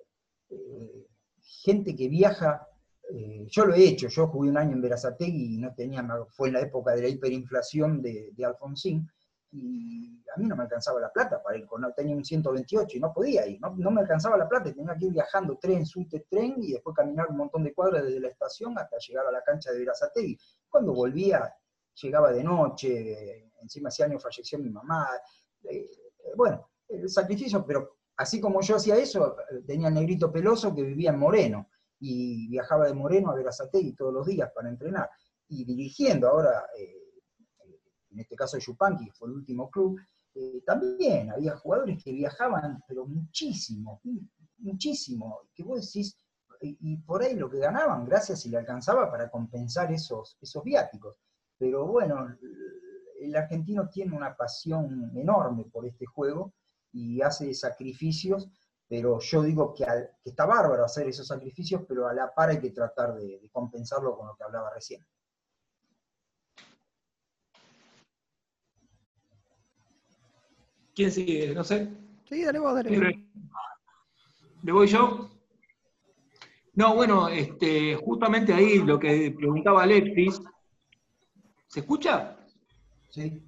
eh, gente que viaja, eh, yo lo he hecho, yo jugué un año en Verazategui y no tenía, fue en la época de la hiperinflación de, de Alfonsín, y a mí no me alcanzaba la plata para ir, con, tenía un 128 y no podía ir, no, me alcanzaba la plata, tenía que ir viajando tren, subte, tren y después caminar un montón de cuadras desde la estación hasta llegar a la cancha de Verazategui. Cuando volvía, llegaba de noche, encima ese año falleció mi mamá, eh, bueno, el sacrificio, pero así como yo hacía eso, tenía el negrito peloso que vivía en Moreno y viajaba de Moreno a Verazategui todos los días para entrenar y dirigiendo ahora... Eh, en este caso Yupanqui, que fue el último club, eh, también había jugadores que viajaban, pero muchísimo, muchísimo, que vos decís, y, por ahí lo que ganaban, gracias si le alcanzaba para compensar esos, esos viáticos. Pero bueno, el argentino tiene una pasión enorme por este juego y hace sacrificios, pero yo digo que, está bárbaro hacer esos sacrificios, pero a la par hay que tratar de compensarlo con lo que hablaba recién. ¿Quién sigue? No sé. Sí, dale vos, dale. ¿Le voy yo? No, bueno, este, justamente ahí lo que preguntaba Alexis. ¿Se escucha? Sí.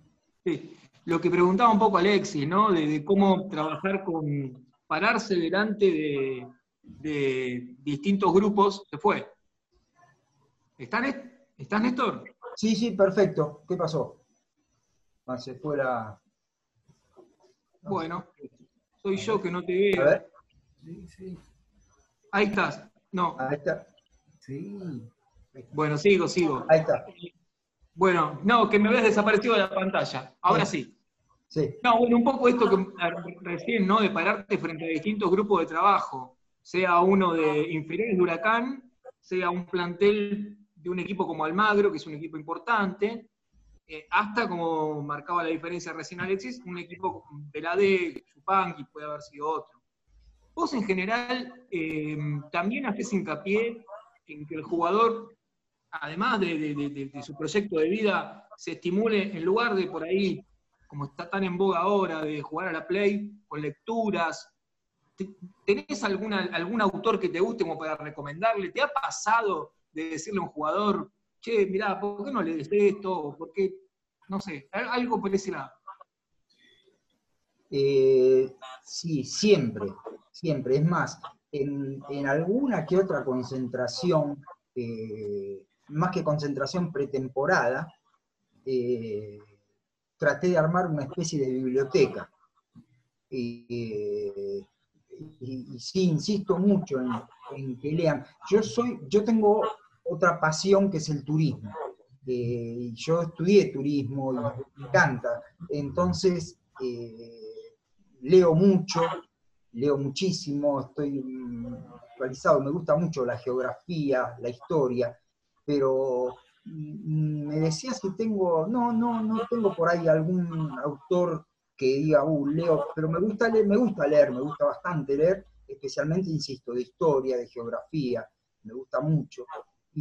Sí. Lo que preguntaba un poco Alexis, ¿no? De, cómo trabajar con. pararse delante de, distintos grupos. Se fue. ¿Estás, ¿Estás, Néstor? Sí, sí, perfecto. ¿Qué pasó? Ah, se fue la. Bueno, soy yo que no te veo. A ver. Sí, sí. Ahí estás. No. Ahí está. Sí. Bueno, sigo, sigo. Ahí está. Bueno, no, que me habías desaparecido de la pantalla. Ahora sí. Sí. No, bueno, un poco esto que recién, ¿no? De pararte frente a distintos grupos de trabajo, sea uno de inferiores de Huracán, sea un plantel de un equipo como Almagro, que es un equipo importante, eh, hasta como marcaba la diferencia recién Alexis, un equipo de la D, Chupanqui, puede haber sido otro. Vos en general eh, también haces hincapié en que el jugador, además de, su proyecto de vida, se estimule en lugar de por ahí, como está tan en boga ahora, de jugar a la play con lecturas. ¿Tenés algún autor que te guste como para recomendarle? ¿Te ha pasado de decirle a un jugador, che, mirá, ¿por qué no le des esto? ¿Por qué? No sé, algo por ese lado. Eh, sí, siempre, siempre. Es más, en, alguna que otra concentración, eh, más que concentración pretemporada, eh, traté de armar una especie de biblioteca. y, sí, insisto mucho en, en, que lean. Yo soy, yo tengo otra pasión que es el turismo. Eh, yo estudié turismo y me encanta. Entonces, eh, leo mucho, leo muchísimo, estoy actualizado, me gusta mucho la geografía, la historia, pero mm, me decía si tengo, no, no, no tengo por ahí algún autor que diga, uh, leo, pero me gusta leer, me gusta leer, me gusta bastante leer, especialmente, insisto, de historia, de geografía, me gusta mucho.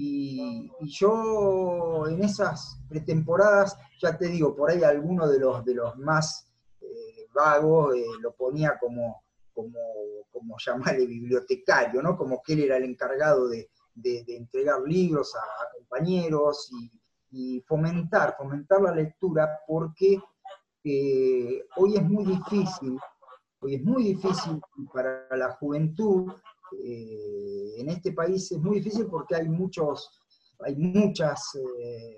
Y, yo en esas pretemporadas, ya te digo, por ahí alguno de los, de los más eh, vagos eh, lo ponía como, como, como llamarle bibliotecario, ¿no? Como que él era el encargado de, entregar libros a, compañeros y, fomentar, fomentar la lectura, porque eh, hoy es muy difícil, hoy es muy difícil para la juventud eh, en este país es muy difícil porque hay, muchos, hay muchas eh,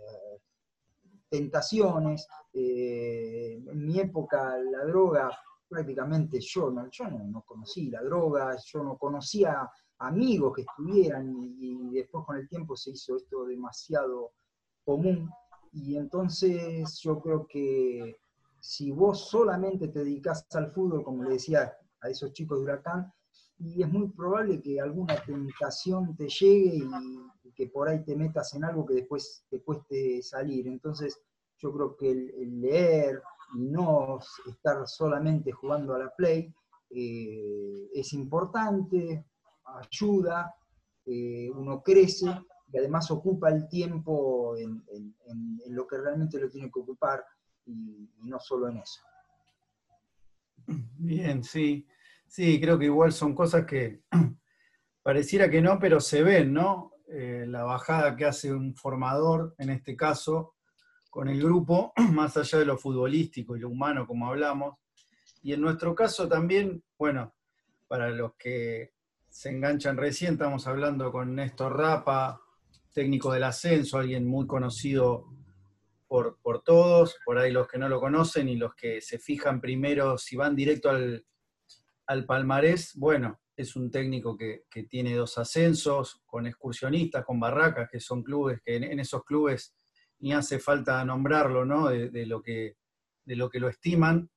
tentaciones. Eh, en mi época la droga, prácticamente yo, no, yo no, conocí la droga, yo no conocía amigos que estuvieran y, después con el tiempo se hizo esto demasiado común. Y entonces yo creo que si vos solamente te dedicas al fútbol, como le decía a esos chicos de Huracán, y es muy probable que alguna tentación te llegue y, que por ahí te metas en algo que después te cueste salir. Entonces, yo creo que el, leer y no estar solamente jugando a la play eh, es importante, ayuda, eh, uno crece y además ocupa el tiempo en, lo que realmente lo tiene que ocupar y no solo en eso. Bien, sí. Sí, creo que igual son cosas que <clears throat> pareciera que no, pero se ven, ¿no? Eh, la bajada que hace un formador, en este caso, con el grupo, <clears throat> más allá de lo futbolístico y lo humano, como hablamos. Y en nuestro caso también, bueno, para los que se enganchan recién, estamos hablando con Néstor Rapa, técnico del ascenso, alguien muy conocido por, por, todos, por ahí los que no lo conocen y los que se fijan primero si van directo al, al palmarés, bueno, es un técnico que, tiene dos ascensos, con excursionistas, con barracas, que son clubes, que en, esos clubes ni hace falta nombrarlo, ¿no? De, lo, que, de lo que lo estiman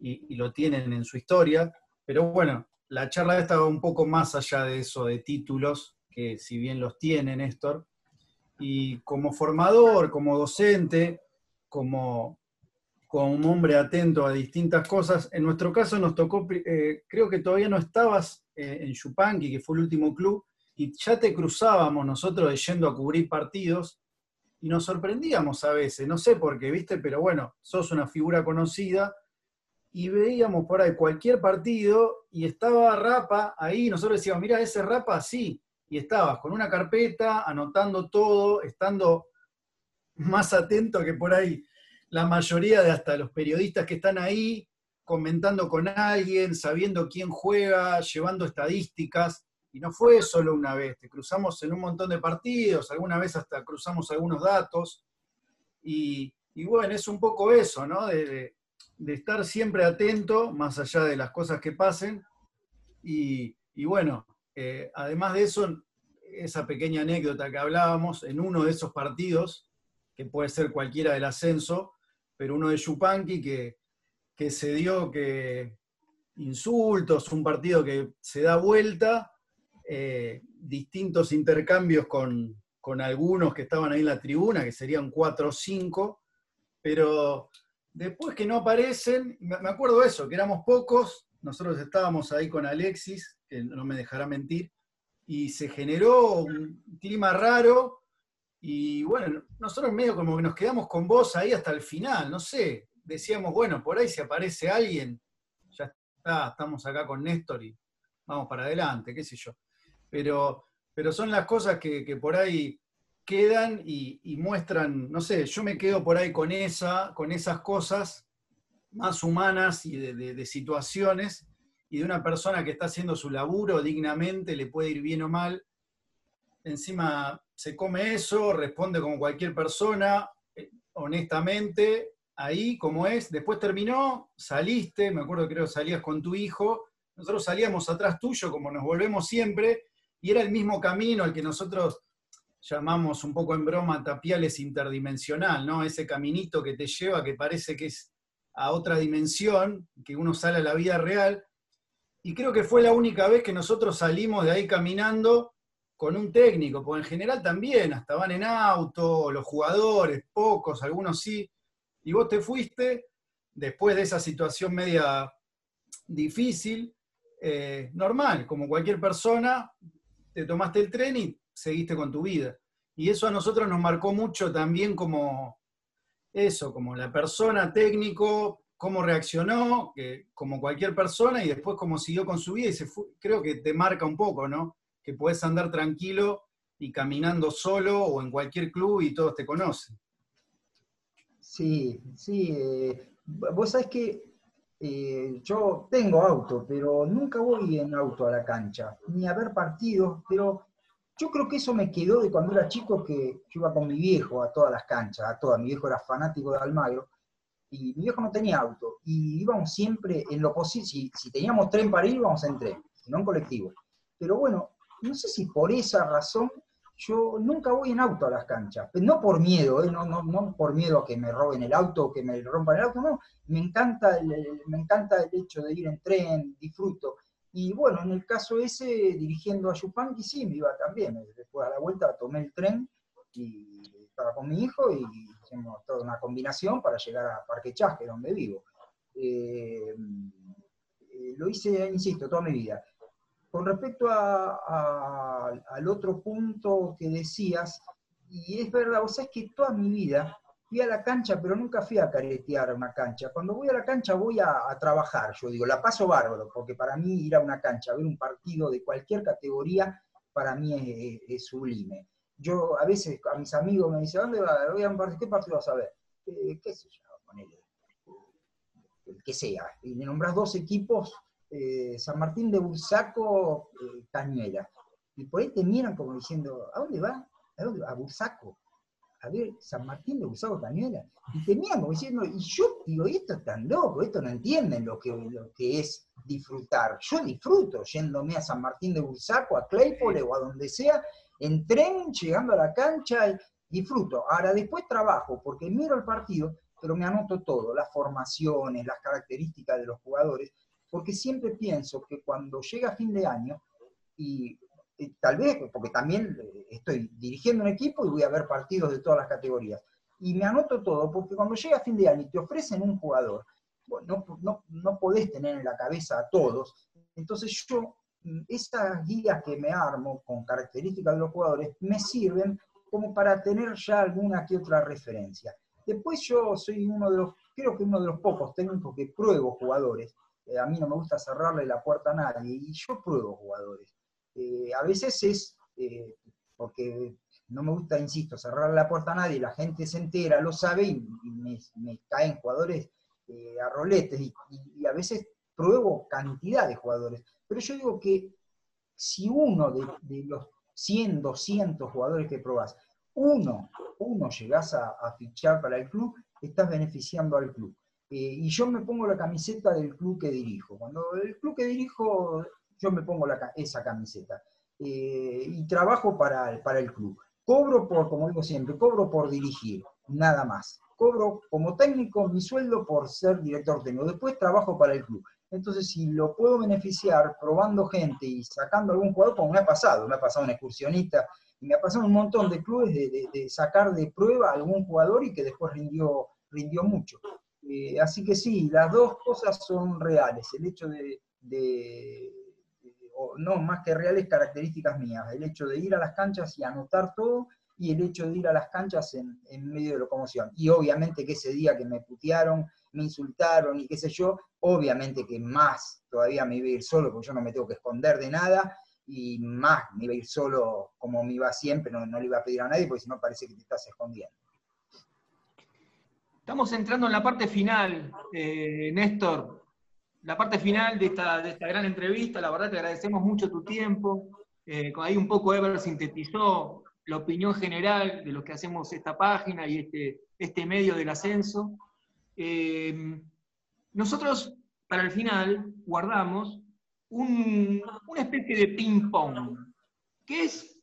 y, lo tienen en su historia. Pero bueno, la charla esta va un poco más allá de eso, de títulos, que si bien los tiene Néstor. Y como formador, como docente, como, como un hombre atento a distintas cosas, en nuestro caso nos tocó, eh, creo que todavía no estabas eh, en Yupanqui, que fue el último club, y ya te cruzábamos nosotros yendo a cubrir partidos y nos sorprendíamos a veces, no sé por qué, viste, pero bueno, sos una figura conocida y veíamos por ahí cualquier partido y estaba Rapa ahí, nosotros decíamos, mira, ese Rapa sí, y estabas con una carpeta, anotando todo, estando más atento que por ahí la mayoría de hasta los periodistas que están ahí, comentando con alguien, sabiendo quién juega, llevando estadísticas. Y no fue solo una vez, te cruzamos en un montón de partidos, alguna vez hasta cruzamos algunos datos. Y, bueno, es un poco eso, ¿no? De, estar siempre atento, más allá de las cosas que pasen. Y, bueno, eh, además de eso, esa pequeña anécdota que hablábamos, en uno de esos partidos, que puede ser cualquiera del ascenso, pero uno de Yupanqui que que se dio que insultos, un partido que se da vuelta, eh, distintos intercambios con, algunos que estaban ahí en la tribuna, que serían cuatro o cinco, pero después que no aparecen, me acuerdo eso, que éramos pocos, nosotros estábamos ahí con Alexis, que no me dejará mentir, y se generó un clima raro, y bueno, nosotros medio como que nos quedamos con vos ahí hasta el final, no sé, decíamos, bueno, por ahí si aparece alguien, ya está, estamos acá con Néstor y vamos para adelante, qué sé yo. Pero, pero son las cosas que, por ahí quedan y, muestran, no sé, yo me quedo por ahí con, esa, con esas cosas más humanas y de, situaciones y de una persona que está haciendo su laburo dignamente, le puede ir bien o mal. Encima se come eso, responde como cualquier persona, eh, honestamente, ahí como es, después terminó, saliste, me acuerdo creo salías con tu hijo, nosotros salíamos atrás tuyo como nos volvemos siempre, y era el mismo camino al que nosotros llamamos un poco en broma tapiales interdimensional, ¿no? Ese caminito que te lleva, que parece que es a otra dimensión, que uno sale a la vida real, y creo que fue la única vez que nosotros salimos de ahí caminando con un técnico, porque en general también, hasta van en auto, los jugadores, pocos, algunos sí, y vos te fuiste después de esa situación media difícil, eh, normal, como cualquier persona, te tomaste el tren y seguiste con tu vida. Y eso a nosotros nos marcó mucho también como eso, como la persona técnico, cómo reaccionó, que, como cualquier persona, y después cómo siguió con su vida, y se creo que te marca un poco, ¿no? Que puedes andar tranquilo y caminando solo o en cualquier club y todos te conocen. Sí, sí. Eh, vos sabés que eh, yo tengo auto, pero nunca voy en auto a la cancha, ni a ver partidos, pero yo creo que eso me quedó de cuando era chico que yo iba con mi viejo a todas las canchas, a todas. Mi viejo era fanático de Almagro y mi viejo no tenía auto y íbamos siempre en lo posible, si, si teníamos tren para ir, íbamos en tren, no en colectivo. Pero bueno, no sé si por esa razón yo nunca voy en auto a las canchas, no por miedo, ¿eh? no, no, no, por miedo a que me roben el auto o que me rompan el auto, no, me encanta, el, me encanta el hecho de ir en tren, disfruto. Y bueno, en el caso ese, dirigiendo a Yupanqui, sí, me iba también. Después a la vuelta tomé el tren y estaba con mi hijo y hicimos toda una combinación para llegar a Parque Chasque, donde vivo. Eh, eh, lo hice, insisto, toda mi vida. Con respecto al otro punto que decías, y es verdad, vos sabés que toda mi vida fui a la cancha, pero nunca fui a caretear una cancha. Cuando voy a la cancha voy a, trabajar, yo digo, la paso bárbaro, porque para mí ir a una cancha, a ver un partido de cualquier categoría, para mí es, sublime. Yo a veces a mis amigos me dicen, ¿dónde vas? Voy a un partido, ¿qué partido vas a ver? eh, qué sé yo, ponele, el que sea, y le nombras dos equipos, eh, San Martín de Bursaco, eh, Cañuela, y por ahí te miran como diciendo, ¿a dónde va? ¿A dónde va? A Bursaco. A ver, San Martín de Bursaco, Cañuela. Y te miran como diciendo, y yo digo, esto es tan loco, esto no entienden lo que, lo que es disfrutar. Yo disfruto yéndome a San Martín de Bursaco, a Claypole o a donde sea, en tren, llegando a la cancha, disfruto. Ahora después trabajo, porque miro el partido, pero me anoto todo, las formaciones, las características de los jugadores, porque siempre pienso que cuando llega fin de año, y, tal vez, porque también eh, estoy dirigiendo un equipo y voy a ver partidos de todas las categorías, y me anoto todo, porque cuando llega fin de año y te ofrecen un jugador, bueno, no, no, no podés tener en la cabeza a todos, entonces yo, mm, esas guías que me armo con características de los jugadores, me sirven como para tener ya alguna que otra referencia. Después yo soy uno de los, creo que uno de los pocos técnicos que pruebo jugadores. Eh, a mí no me gusta cerrarle la puerta a nadie y yo pruebo jugadores. Eh, a veces es eh, porque no me gusta, insisto, cerrarle la puerta a nadie, la gente se entera, lo sabe y, me, caen jugadores a roletes y, a veces pruebo cantidad de jugadores. Pero yo digo que si uno de, los 100, 200 jugadores que probás uno, uno llegás a, fichar para el club, estás beneficiando al club. Eh, y yo me pongo la camiseta del club que dirijo. Cuando el club que dirijo, yo me pongo esa camiseta. Eh, y trabajo para, para el club. Cobro por, como digo siempre, cobro por dirigir, nada más. Cobro como técnico mi sueldo por ser director técnico. Después trabajo para el club. Entonces, si lo puedo beneficiar probando gente y sacando algún jugador, como me ha pasado, me ha pasado un excursionista y me ha pasado un montón de clubes de, sacar de prueba a algún jugador y que después rindió, rindió mucho. Eh, así que sí, las dos cosas son reales. El hecho de, no más que reales, características mías. El hecho de ir a las canchas y anotar todo y el hecho de ir a las canchas en, en medio de locomoción. Y obviamente que ese día que me putearon, me insultaron y qué sé yo, obviamente que más todavía me iba a ir solo porque yo no me tengo que esconder de nada y más me iba a ir solo como me iba siempre, no, le iba a pedir a nadie porque si no parece que te estás escondiendo. Estamos entrando en la parte final, eh, Néstor, la parte final de esta, de esta gran entrevista, la verdad te agradecemos mucho tu tiempo, eh, ahí un poco Ever sintetizó la opinión general de lo que hacemos esta página y este, este medio del ascenso. Eh, nosotros, para el final, guardamos una especie de ping-pong, que es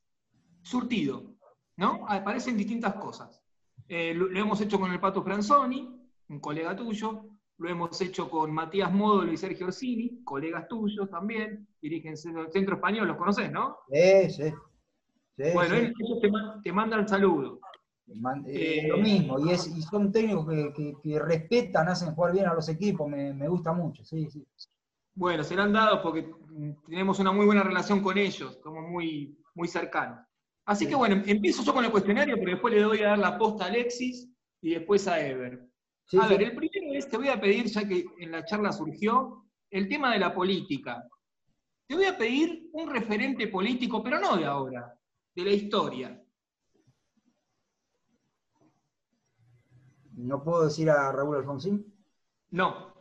surtido, ¿no? Aparecen distintas cosas. Eh, lo, hemos hecho con el Pato Franzoni, un colega tuyo, lo hemos hecho con Matías Módolo y Sergio Orsini, colegas tuyos también, dirigen el Centro Español, los conoces, ¿no? Sí, sí. bueno, ellos te, mandan saludos. Eh, lo mismo, y, son técnicos que, respetan, hacen jugar bien a los equipos, me, me gusta mucho, sí, sí. Bueno, serán dados porque tenemos una muy buena relación con ellos, somos muy, muy cercanos. Así que bueno, empiezo yo con el cuestionario, pero después le doy a dar la posta a Alexis y después a Ever. a ver, el primero es, te voy a pedir, ya que en la charla surgió, el tema de la política. Te voy a pedir un referente político, pero no de ahora, de la historia. ¿No puedo decir a Raúl Alfonsín? No.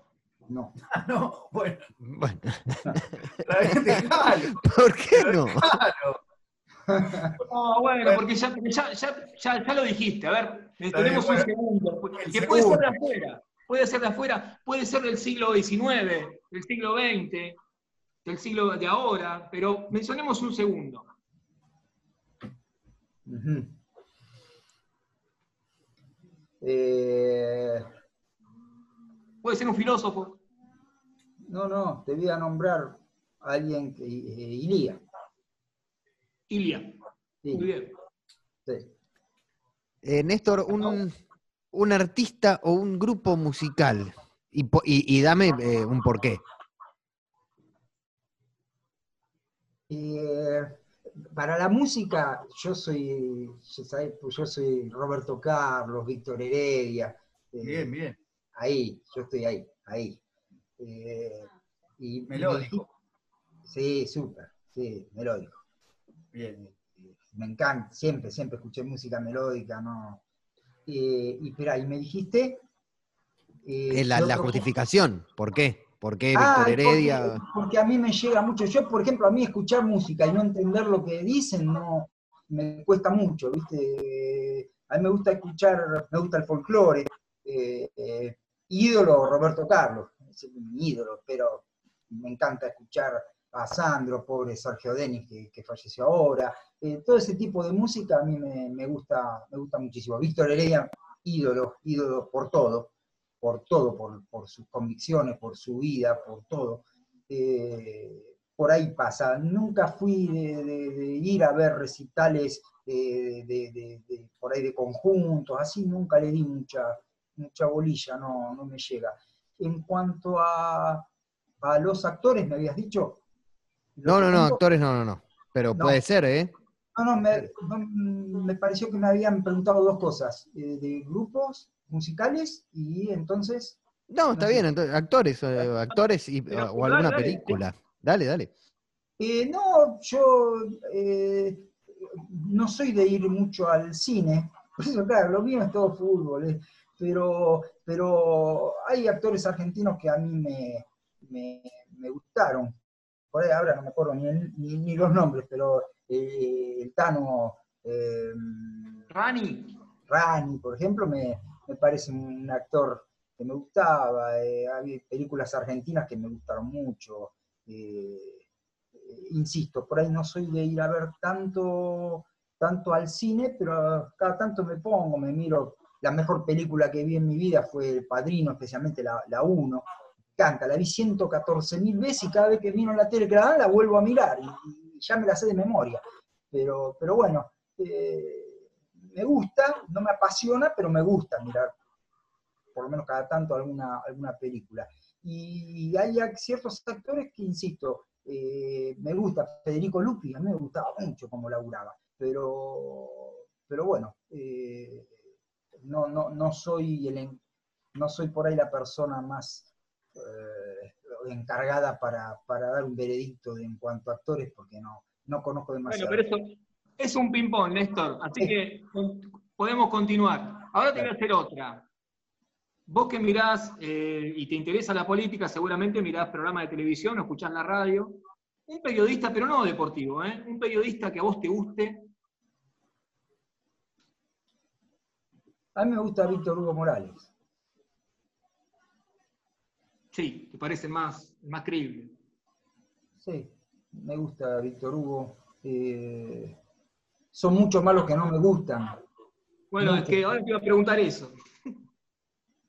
No. <laughs> Ah, no, bueno. Bueno. <laughs> ¿Por qué no? <laughs> No, bueno, porque ya, ya, lo dijiste. A ver, tenemos un segundo. Que puede ser de afuera. Puede ser de afuera, puede ser del siglo XIX, del siglo XX, del siglo de ahora, pero mencionemos un segundo. eh... Puede ser un filósofo. No, no, te voy a nombrar a alguien que. Eh, Ilía. Ilia. Muy bien. Eh, Néstor, un, artista o un grupo musical. Y, dame eh, un porqué. para la música, yo soy, yo soy Roberto Carlos, Víctor Heredia. bien, bien ahí, yo estoy ahí, ahí. Eh, y, melódico. sí, súper, sí, melódico. Bien. Me encanta, siempre, siempre escuché música melódica, no. Eh, y espera, y me dijiste... eh, la, la justificación, ¿por qué? ¿Por qué Víctor Heredia? Porque, porque, a mí me llega mucho. Yo, por ejemplo, a mí escuchar música y no entender lo que dicen, no me cuesta mucho, ¿viste? A mí me gusta escuchar, me gusta el folclore. Eh, eh, ídolo Roberto Carlos, es mi ídolo, pero me encanta escuchar a Sandro, pobre Sergio Denis, que, falleció ahora. Eh, todo ese tipo de música a mí me, gusta, me gusta muchísimo. Víctor Heredia, ídolo, ídolo por todo, por todo, por, sus convicciones, por su vida, por todo. Eh, por ahí pasa. Nunca fui de, de, de ir a ver recitales eh, de, por ahí de conjuntos, así nunca le di mucha, mucha bolilla, no, no me llega. En cuanto a, a los actores, me habías dicho. No, no, no, actores no, no, no. Pero no. puede ser, ¿eh? No, no me, no, me, pareció que me habían preguntado dos cosas, eh, de grupos musicales y entonces... No, está no bien, entonces, actores, eh, actores y, Pero, o alguna dale, película. Dale, dale. Eh, no, yo no soy de ir mucho al cine, <laughs> por eso, claro, lo mío es todo fútbol, eh, pero, pero hay actores argentinos que a mí me, me, me gustaron. Por ahí ahora no me acuerdo ni, ni, ni los nombres, pero eh, el Tano. Eh, Rani. Rani, por ejemplo, me, me, parece un actor que me gustaba. Eh, había películas argentinas que me gustaron mucho. insisto, por ahí no soy de ir a ver tanto, tanto al cine, pero cada tanto me pongo, me miro. La mejor película que vi en mi vida fue El Padrino, especialmente la 1 encanta, la vi 114 mil veces y cada vez que vino en la tele que la vuelvo a mirar y, y ya me la sé de memoria. Pero, pero bueno, eh, me gusta, no me apasiona, pero me gusta mirar por lo menos cada tanto alguna, alguna película. Y hay ciertos actores que, insisto, eh, me gusta, Federico Lupi, a mí me gustaba mucho cómo laburaba, pero, pero bueno, eh, no, no, no, soy el, no soy por ahí la persona más eh, encargada para, para, dar un veredicto de, en cuanto a actores, porque no, no conozco demasiado. Bueno, pero eso es un ping-pong, Néstor, así que podemos continuar. Ahora te voy a hacer otra. Vos que mirás eh, y te interesa la política, seguramente mirás programas de televisión o escuchás la radio. Un periodista, pero no deportivo, ¿eh? un periodista que a vos te guste. A mí me gusta Víctor Hugo Morales. Sí, te parece más, más creíble. Sí, me gusta Víctor Hugo. Eh, son muchos más los que no me gustan. Bueno, no es que ahora te iba a preguntar eso. <laughs>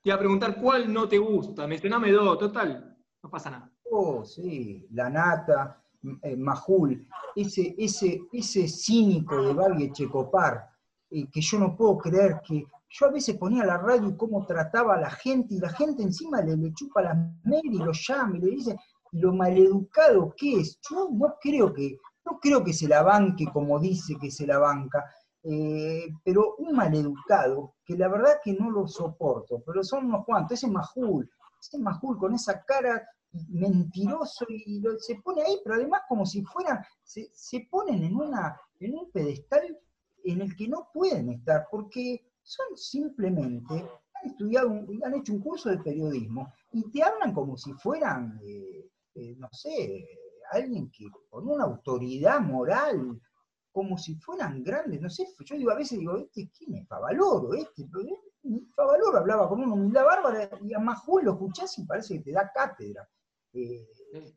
Te iba a preguntar cuál no te gusta. Mencioname dos, total, no pasa nada. Oh, sí, La Nata, eh, Majul, ese, ese, ese cínico de Barbie Checopar, eh, que yo no puedo creer que yo a veces ponía la radio cómo trataba a la gente, y la gente encima le, chupa las mail y lo llama y le dice lo maleducado que es. Yo no creo que, no creo que se la banque como dice que se la banca, eh, pero un maleducado, que la verdad que no lo soporto, pero son unos cuantos, ese Majul, ese Majul con esa cara mentiroso y se pone ahí, pero además como si fueran, se, se ponen en, una, en un pedestal en el que no pueden estar, porque son simplemente, han estudiado, han hecho un curso de periodismo y te hablan como si fueran, eh, eh, no sé, alguien que con una autoridad moral, como si fueran grandes, no sé, yo digo a veces digo, este quién es Favaloro, este, Favaloro hablaba con una humildad bárbara y a Majul lo escuchás y parece que te da cátedra. Eh,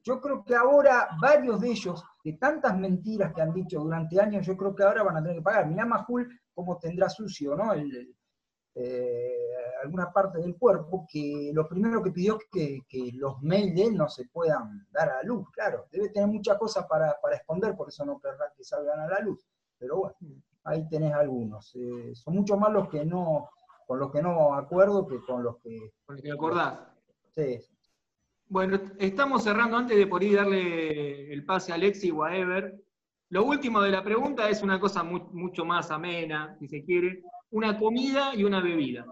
yo creo que ahora varios de ellos, de tantas mentiras que han dicho durante años, yo creo que ahora van a tener que pagar. Mirá Majul cómo tendrá sucio, ¿no? El, eh, alguna parte del cuerpo, que lo primero que pidió es que, que, los mails de él no se puedan dar a la luz, claro, debe tener muchas cosas para, para, esconder, por eso no querrá que salgan a la luz, pero bueno, ahí tenés algunos, eh, son mucho más los que no, con los que no acuerdo que con los que... Con los que acordás. Sí. Bueno, estamos cerrando antes de por ir darle el pase a Alexi o a Ever. Lo último de la pregunta es una cosa muy, mucho más amena, si se quiere. Una comida y una bebida.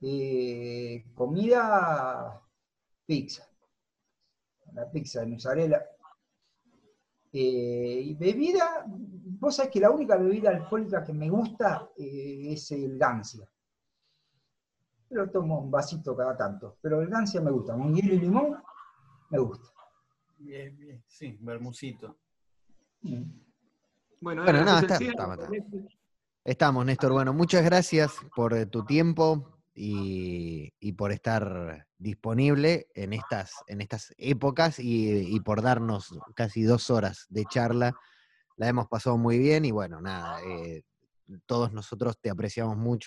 Eh, comida, pizza. La pizza de mozzarella. Eh, y bebida, vos sabés que la única bebida alcohólica que me gusta eh, es el Gancia. Pero tomo un vasito cada tanto. Pero el Gancia me gusta. Un hielo y limón me gusta. Bien, bien. Sí, bermucito. Bueno, Bueno, no, está- está- Néstor. Estamos, Néstor. Bueno, muchas gracias por eh, tu tiempo y, y por estar disponible en estas, en estas épocas y, y por darnos casi dos horas de charla. La hemos pasado muy bien y bueno, nada, eh, todos nosotros te apreciamos mucho